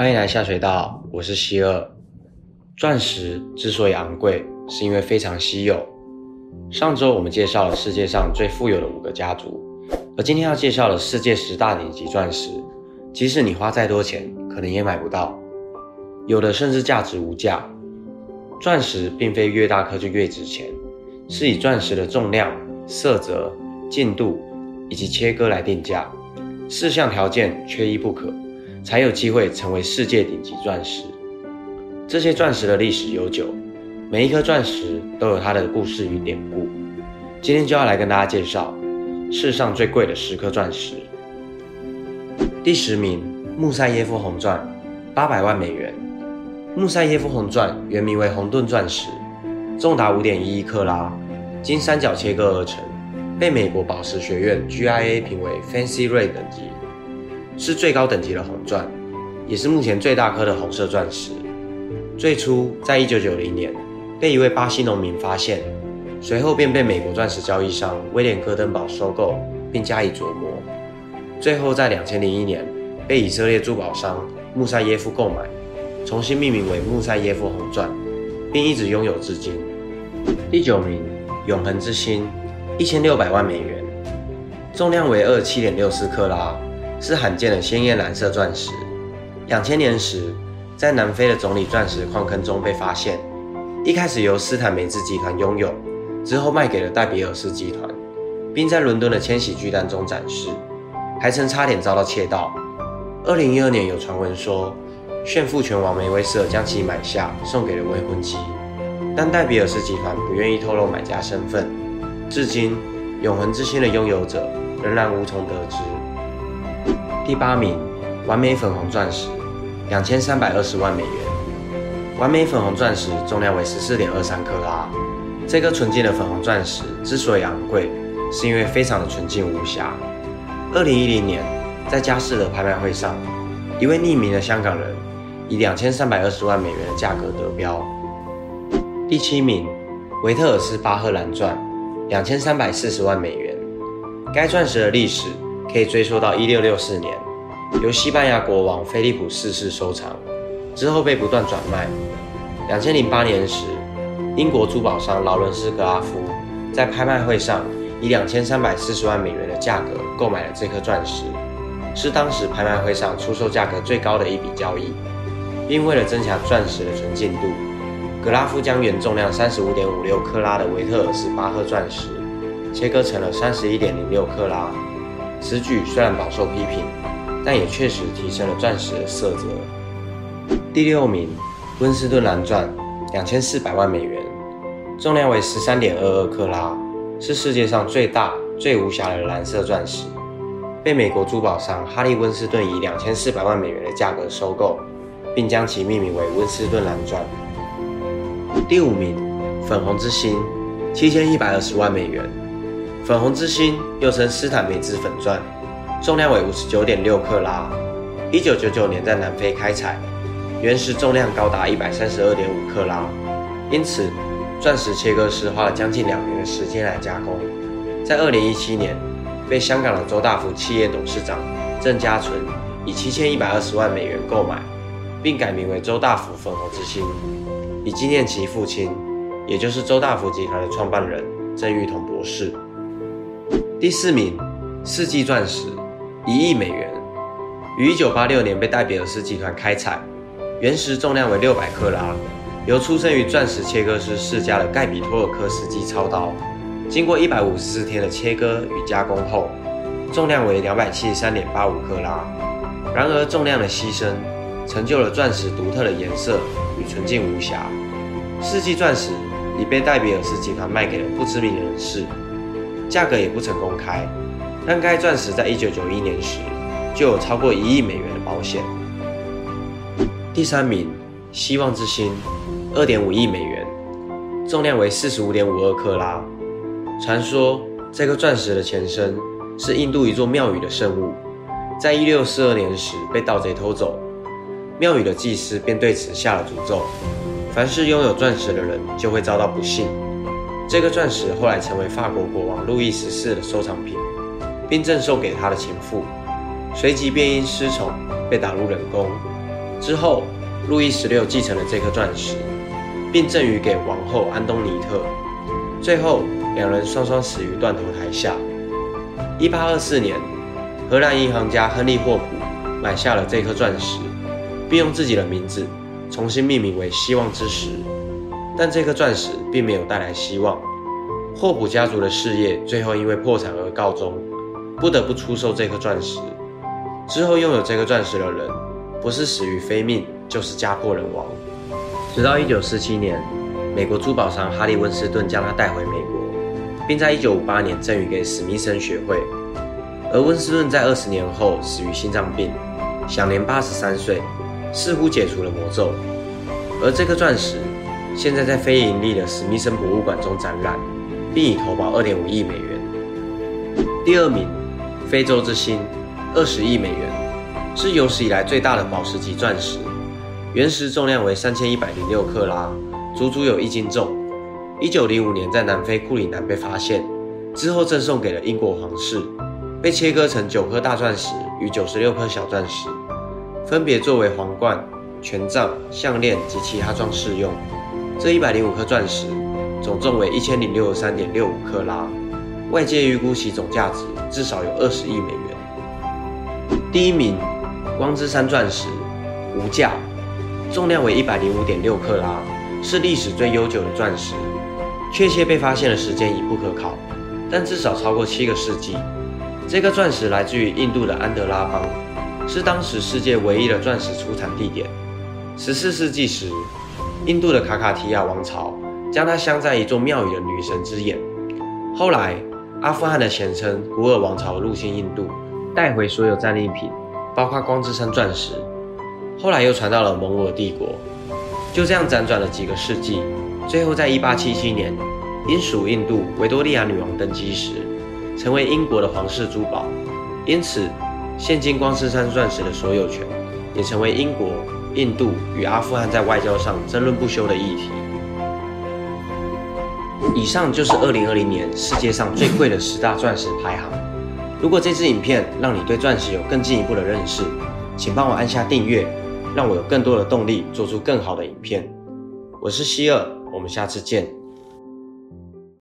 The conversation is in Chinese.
欢迎来下水道，我是希尔。钻石之所以昂贵，是因为非常稀有。上周我们介绍了世界上最富有的五个家族，而今天要介绍的世界十大顶级钻石，即使你花再多钱，可能也买不到，有的甚至价值无价。钻石并非越大颗就越值钱，是以钻石的重量、色泽、净度以及切割来定价，四项条件缺一不可。才有机会成为世界顶级钻石。这些钻石的历史悠久，每一颗钻石都有它的故事与典故。今天就要来跟大家介绍世上最贵的十颗钻石。第十名，穆塞耶夫红钻，八百万美元。穆塞耶夫红钻原名为红盾钻石，重达五点一一克拉，经三角切割而成，被美国宝石学院 GIA 评为 Fancy Red 等级。是最高等级的红钻，也是目前最大颗的红色钻石。最初在一九九零年被一位巴西农民发现，随后便被美国钻石交易商威廉戈登堡收购并加以琢磨，最后在两千零一年被以色列珠宝商穆塞耶夫购买，重新命名为穆塞耶夫红钻，并一直拥有至今。第九名，永恒之星，一千六百万美元，重量为二七点六四克拉。是罕见的鲜艳蓝色钻石。两千年时，在南非的总理钻石矿坑中被发现。一开始由斯坦梅兹集团拥有，之后卖给了戴比尔斯集团，并在伦敦的千禧巨蛋中展示，还曾差点遭到窃盗。二零一二年有传闻说，炫富拳王梅威瑟将其买下，送给了未婚妻，但戴比尔斯集团不愿意透露买家身份。至今，永恒之星的拥有者仍然无从得知。第八名，完美粉红钻石，两千三百二十万美元。完美粉红钻石重量为十四点二三克拉。这颗纯净的粉红钻石之所以昂贵，是因为非常的纯净无瑕。二零一零年，在佳士得拍卖会上，一位匿名的香港人以两千三百二十万美元的价格得标。第七名，维特尔斯巴赫蓝钻，两千三百四十万美元。该钻石的历史。可以追溯到一六六四年，由西班牙国王菲利普四世收藏，之后被不断转卖。两千零八年时，英国珠宝商劳伦斯格拉夫在拍卖会上以两千三百四十万美元的价格购买了这颗钻石，是当时拍卖会上出售价格最高的一笔交易。并为了增强钻石的纯净度，格拉夫将原重量三十五点五六克拉的维特尔斯巴赫钻石切割成了三十一点零六克拉。此举虽然饱受批评，但也确实提升了钻石的色泽。第六名，温斯顿蓝钻，两千四百万美元，重量为十三点二二克拉，是世界上最大、最无瑕的蓝色钻石，被美国珠宝商哈利温斯顿以两千四百万美元的价格收购，并将其命名为温斯顿蓝钻。第五名，粉红之星，七千一百二十万美元。粉红之星又称斯坦梅兹粉钻，重量为五十九点六克拉。一九九九年在南非开采，原石重量高达一百三十二点五克拉，因此钻石切割师花了将近两年的时间来加工。在二零一七年，被香港的周大福企业董事长郑家纯以七千一百二十万美元购买，并改名为周大福粉红之星，以纪念其父亲，也就是周大福集团的创办人郑裕彤博士。第四名，世纪钻石，一亿美元，于一九八六年被戴比尔斯集团开采，原石重量为六百克拉，由出生于钻石切割师世家的盖比托尔科斯基操刀，经过一百五十四天的切割与加工后，重量为两百七十三点八五克拉。然而重量的牺牲，成就了钻石独特的颜色与纯净无瑕。世纪钻石已被戴比尔斯集团卖给了不知名人士。价格也不曾公开，但该钻石在一九九一年时就有超过一亿美元的保险。第三名，希望之星，二点五亿美元，重量为四十五点五二克拉。传说这颗钻石的前身是印度一座庙宇的圣物，在一六四二年时被盗贼偷走，庙宇的祭司便对此下了诅咒：凡是拥有钻石的人就会遭到不幸。这个钻石后来成为法国国王路易十四的收藏品，并赠送给他的情妇，随即便因失宠被打入冷宫。之后，路易十六继承了这颗钻石，并赠予给王后安东尼特。最后，两人双双死于断头台下。一八二四年，荷兰银行家亨利霍普买下了这颗钻石，并用自己的名字重新命名为“希望之石”。但这颗钻石并没有带来希望，霍普家族的事业最后因为破产而告终，不得不出售这颗钻石。之后拥有这颗钻石的人，不是死于非命，就是家破人亡。直到一九四七年，美国珠宝商哈利温斯顿将它带回美国，并在一九五八年赠予给史密森学会。而温斯顿在二十年后死于心脏病，享年八十三岁，似乎解除了魔咒。而这颗钻石。现在在非盈利的史密森博物馆中展览，并已投保二点五亿美元。第二名，非洲之星，二十亿美元，是有史以来最大的宝石级钻石，原石重量为三千一百零六克拉，足足有一斤重。一九零五年在南非库里南被发现，之后赠送给了英国皇室，被切割成九颗大钻石与九十六颗小钻石，分别作为皇冠、权杖、项链及其他装饰用。这一百零五颗钻石总重为一千零六十三点六五克拉，外界预估其总价值至少有二十亿美元。第一名，光之山钻石，无价，重量为一百零五点六克拉，是历史最悠久的钻石。确切被发现的时间已不可考，但至少超过七个世纪。这颗钻石来自于印度的安德拉邦，是当时世界唯一的钻石出产地点。十四世纪时。印度的卡卡提亚王朝将它镶在一座庙宇的女神之眼。后来，阿富汗的前称古尔王朝入侵印度，带回所有战利品，包括光之山钻石。后来又传到了蒙古帝国。就这样辗转了几个世纪，最后在1877年，英属印度维多利亚女王登基时，成为英国的皇室珠宝。因此，现今光之山钻石的所有权也成为英国。印度与阿富汗在外交上争论不休的议题。以上就是二零二零年世界上最贵的十大钻石排行。如果这支影片让你对钻石有更进一步的认识，请帮我按下订阅，让我有更多的动力做出更好的影片。我是希尔，我们下次见。